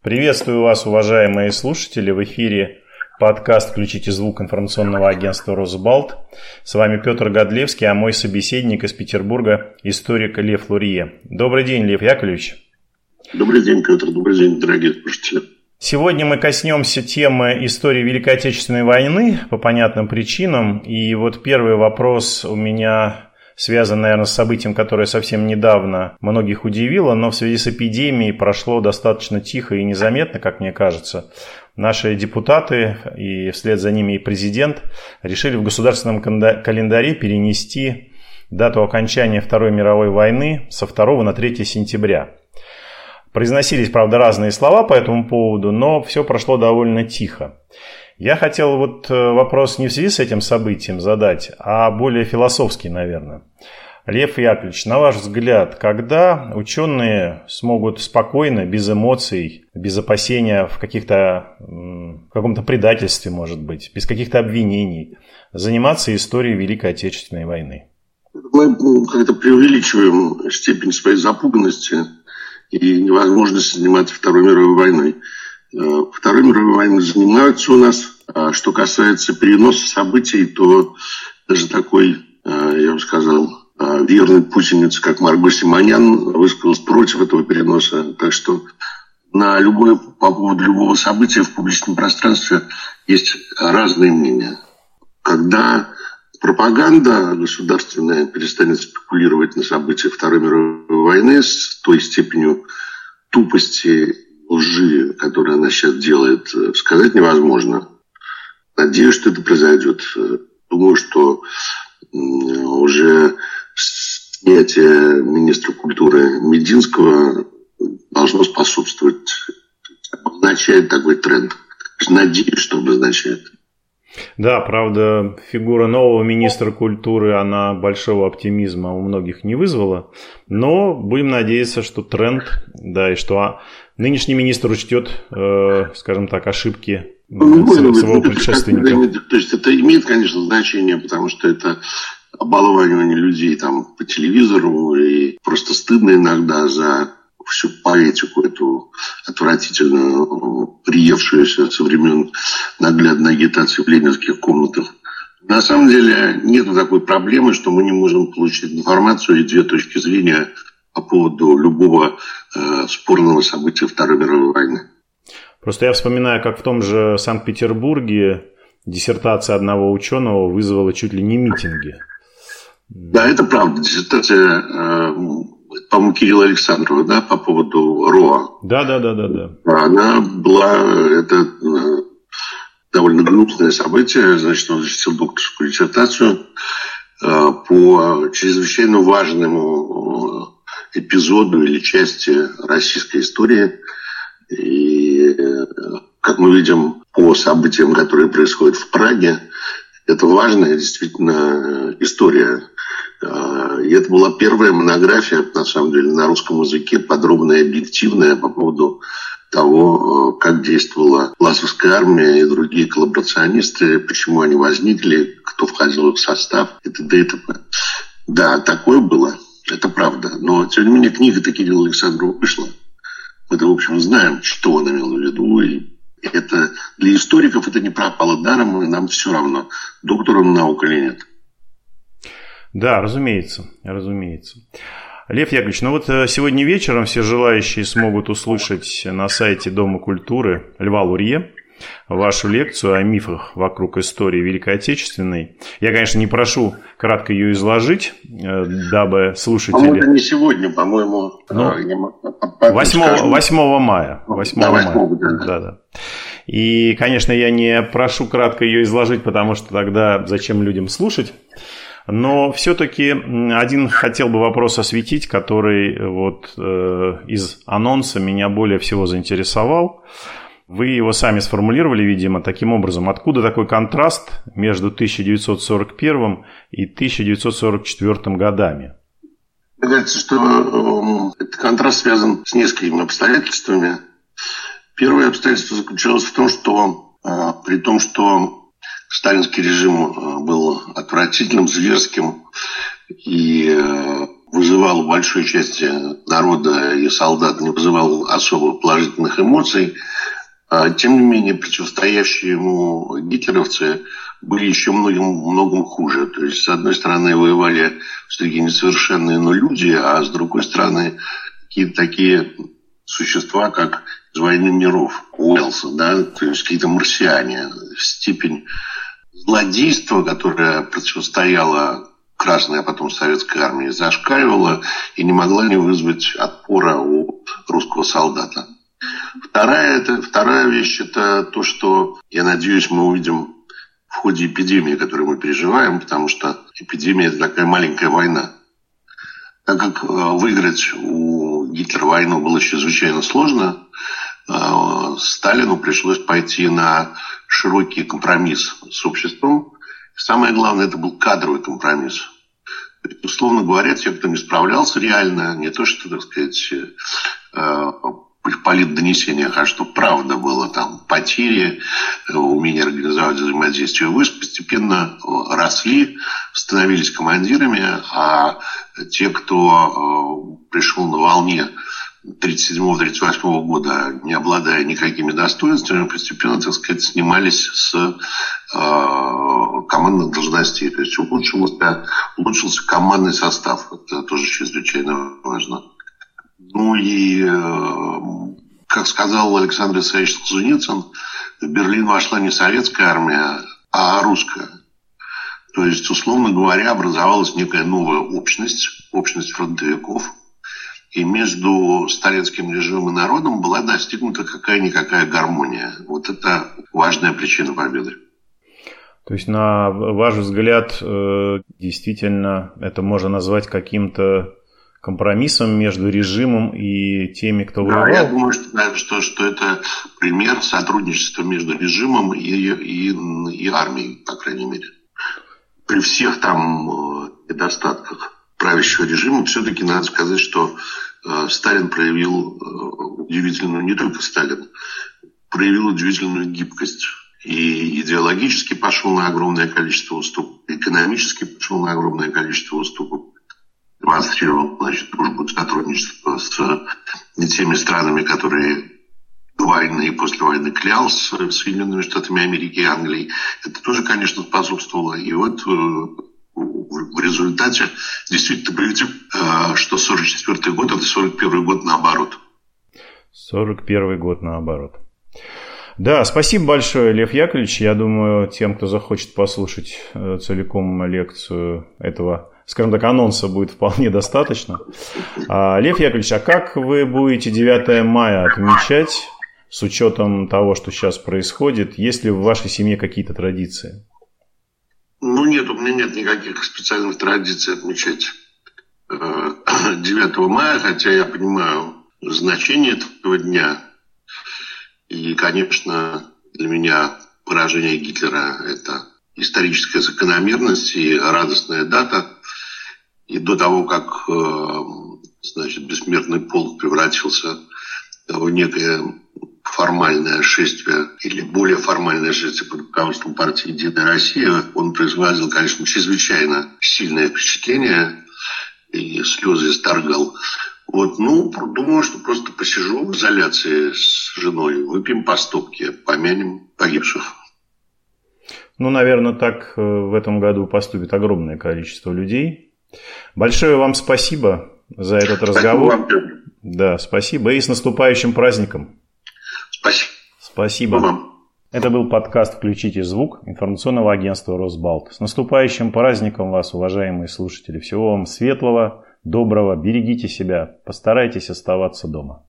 Приветствую вас, уважаемые слушатели. В эфире подкаст «Включите звук» информационного агентства «Росбалт». С вами Петр Годлевский, а мой собеседник из Петербурга – историк Лев Лурье. Добрый день, Лев Яковлевич. Добрый день, Петр. Добрый день, дорогие слушатели. Сегодня мы коснемся темы истории Великой Отечественной войны по понятным причинам. И вот первый вопрос у меня связан, наверное, с событием, которое совсем недавно многих удивило, но в связи с эпидемией прошло достаточно тихо и незаметно, как мне кажется. Наши депутаты и вслед за ними и президент решили в государственном календаре перенести дату окончания Второй мировой войны со 2 на 3 сентября. Произносились, правда, разные слова по этому поводу, но все прошло довольно тихо. Я хотел вот э, вопрос не в связи с этим событием задать, а более философский, наверное. Лев Яковлевич, на ваш взгляд, когда ученые смогут спокойно, без эмоций, без опасения в, каких-то, в каком-то предательстве, может быть, без каких-то обвинений, заниматься историей Великой Отечественной войны? Мы ну, как-то преувеличиваем степень своей запуганности и невозможности заниматься Второй мировой войной. Э, Второй мировой войной занимаются у нас. А что касается переноса событий, то даже такой, э, я бы сказал, э, верный путинец, как Марго Симонян, высказался против этого переноса. Так что на любое, по поводу любого события в публичном пространстве есть разные мнения. Когда пропаганда государственная перестанет спекулировать на события Второй мировой войны с той степенью тупости лжи, которую она сейчас делает, э, сказать невозможно. Надеюсь, что это произойдет. Думаю, что уже снятие министра культуры Мединского должно способствовать, обозначает такой тренд. Надеюсь, что обозначает. Да, правда, фигура нового министра культуры, она большого оптимизма у многих не вызвала, но будем надеяться, что тренд, да, и что нынешний министр учтет, э, скажем так, ошибки ну, своего, своего предшественника. То есть это имеет, конечно, значение, потому что это обалование людей там по телевизору, и просто стыдно иногда за всю поэтику эту отвратительную, приевшуюся со времен наглядной агитации в ленинских комнатах. На самом деле нет такой проблемы, что мы не можем получить информацию и две точки зрения по поводу любого э, спорного события Второй мировой войны. Просто я вспоминаю, как в том же Санкт-Петербурге диссертация одного ученого вызвала чуть ли не митинги. Да, это правда. Диссертация э, по-моему, Кирилла Александрова, да, по поводу РОА. Да, да, да, да, да. Она была, это э, довольно гнусное событие, значит, он защитил докторскую диссертацию э, по чрезвычайно важному э, эпизоду или части российской истории. И, как мы видим по событиям, которые происходят в Праге, это важная действительно история а, и это была первая монография, на самом деле, на русском языке, подробная объективная по поводу того, э, как действовала Ласовская армия и другие коллаборационисты, почему они возникли, кто входил в их состав и т.д. и т.п. Да, такое было, это правда. Но, тем не менее, книга-то Кирилла Александрова вышла. Мы-то, в общем, знаем, что он имел в виду. И это для историков это не пропало даром, и нам все равно, доктор он наук или нет. Да, разумеется, разумеется. Лев Яковлевич, ну вот э, сегодня вечером все желающие смогут услышать на сайте Дома культуры Льва Лурье вашу лекцию о мифах вокруг истории Великой Отечественной. Я, конечно, не прошу кратко ее изложить, э, дабы слушатели... По-моему, не сегодня, по-моему... Ну, 8, 8 мая. 8 да, 8, мая. Да. Да, да. И, конечно, я не прошу кратко ее изложить, потому что тогда зачем людям слушать. Но все-таки один хотел бы вопрос осветить, который вот э, из анонса меня более всего заинтересовал. Вы его сами сформулировали, видимо, таким образом. Откуда такой контраст между 1941 и 1944 годами? Мне кажется, что э, этот контраст связан с несколькими обстоятельствами. Первое обстоятельство заключалось в том, что э, при том, что сталинский режим э, был отвратительным, зверским и э, вызывал у большой части народа и солдат, не вызывал особо положительных эмоций. А, тем не менее, противостоящие ему гитлеровцы были еще многим, многим хуже. То есть, с одной стороны, воевали все-таки несовершенные, но люди, а с другой стороны, какие-то такие существа, как из «Войны миров» Уэллса, да, то есть какие-то марсиане. Степень злодейства, которое противостояло Красной, а потом Советской армии, зашкаливала и не могла не вызвать отпора у русского солдата. Вторая, это, вторая вещь – это то, что, я надеюсь, мы увидим в ходе эпидемии, которую мы переживаем, потому что эпидемия – это такая маленькая война. Так как э, выиграть у Гитлера войну было чрезвычайно сложно, э, Сталину пришлось пойти на широкий компромисс с обществом. Самое главное, это был кадровый компромисс. Условно говоря, те, кто не справлялся реально, не то, что, так сказать, э, политдонесениях, а что правда было там потери, э, умение организовать взаимодействие войск постепенно э, росли, становились командирами, а те, кто э, пришел на волне 1937-1938 года, не обладая никакими достоинствами, постепенно, так сказать, снимались с э, командных должностей. То есть улучшился, улучшился командный состав. Это тоже чрезвычайно важно. Ну и, как сказал Александр Исаевич Солженицын, в Берлин вошла не советская армия, а русская. То есть, условно говоря, образовалась некая новая общность, общность фронтовиков. И между сталинским режимом и народом была достигнута какая-никакая гармония. Вот это важная причина победы. То есть, на ваш взгляд, э, действительно, это можно назвать каким-то компромиссом между режимом и теми, кто воевал? Да, я думаю, что, что, что это пример сотрудничества между режимом и, и, и армией, по крайней мере. При всех там э, недостатках правящего режима все-таки надо сказать, что э, Сталин проявил э, удивительную, не только Сталин, проявил удивительную гибкость и идеологически пошел на огромное количество уступок, экономически пошел на огромное количество уступок демонстрировал значит, дружбу сотрудничество с теми странами, которые войны и после войны клялся с Соединенными Штатами Америки и Англией. Это тоже, конечно, способствовало. И вот э, в результате действительно видим, э, что 44 год – это 41 год наоборот. 41 год наоборот. Да, спасибо большое, Лев Яковлевич. Я думаю, тем, кто захочет послушать э, целиком лекцию этого скажем так, анонса будет вполне достаточно. А, Лев Яковлевич, а как вы будете 9 мая отмечать с учетом того, что сейчас происходит? Есть ли в вашей семье какие-то традиции? Ну нет, у меня нет никаких специальных традиций отмечать 9 э, мая, хотя я понимаю значение этого дня. И, конечно, для меня поражение Гитлера – это историческая закономерность и радостная дата – и до того, как э, значит, бессмертный полк превратился в некое формальное шествие или более формальное шествие под руководством партии «Единая Россия», он производил, конечно, чрезвычайно сильное впечатление и слезы исторгал. Вот, ну, думаю, что просто посижу в изоляции с женой, выпьем по стопке, помянем погибших. Ну, наверное, так э, в этом году поступит огромное количество людей. Большое вам спасибо за этот разговор. Спасибо вам, Да, спасибо. И с наступающим праздником. Спасибо. Спасибо. Вам. Это был подкаст «Включите звук» информационного агентства «Росбалт». С наступающим праздником вас, уважаемые слушатели. Всего вам светлого, доброго, берегите себя, постарайтесь оставаться дома.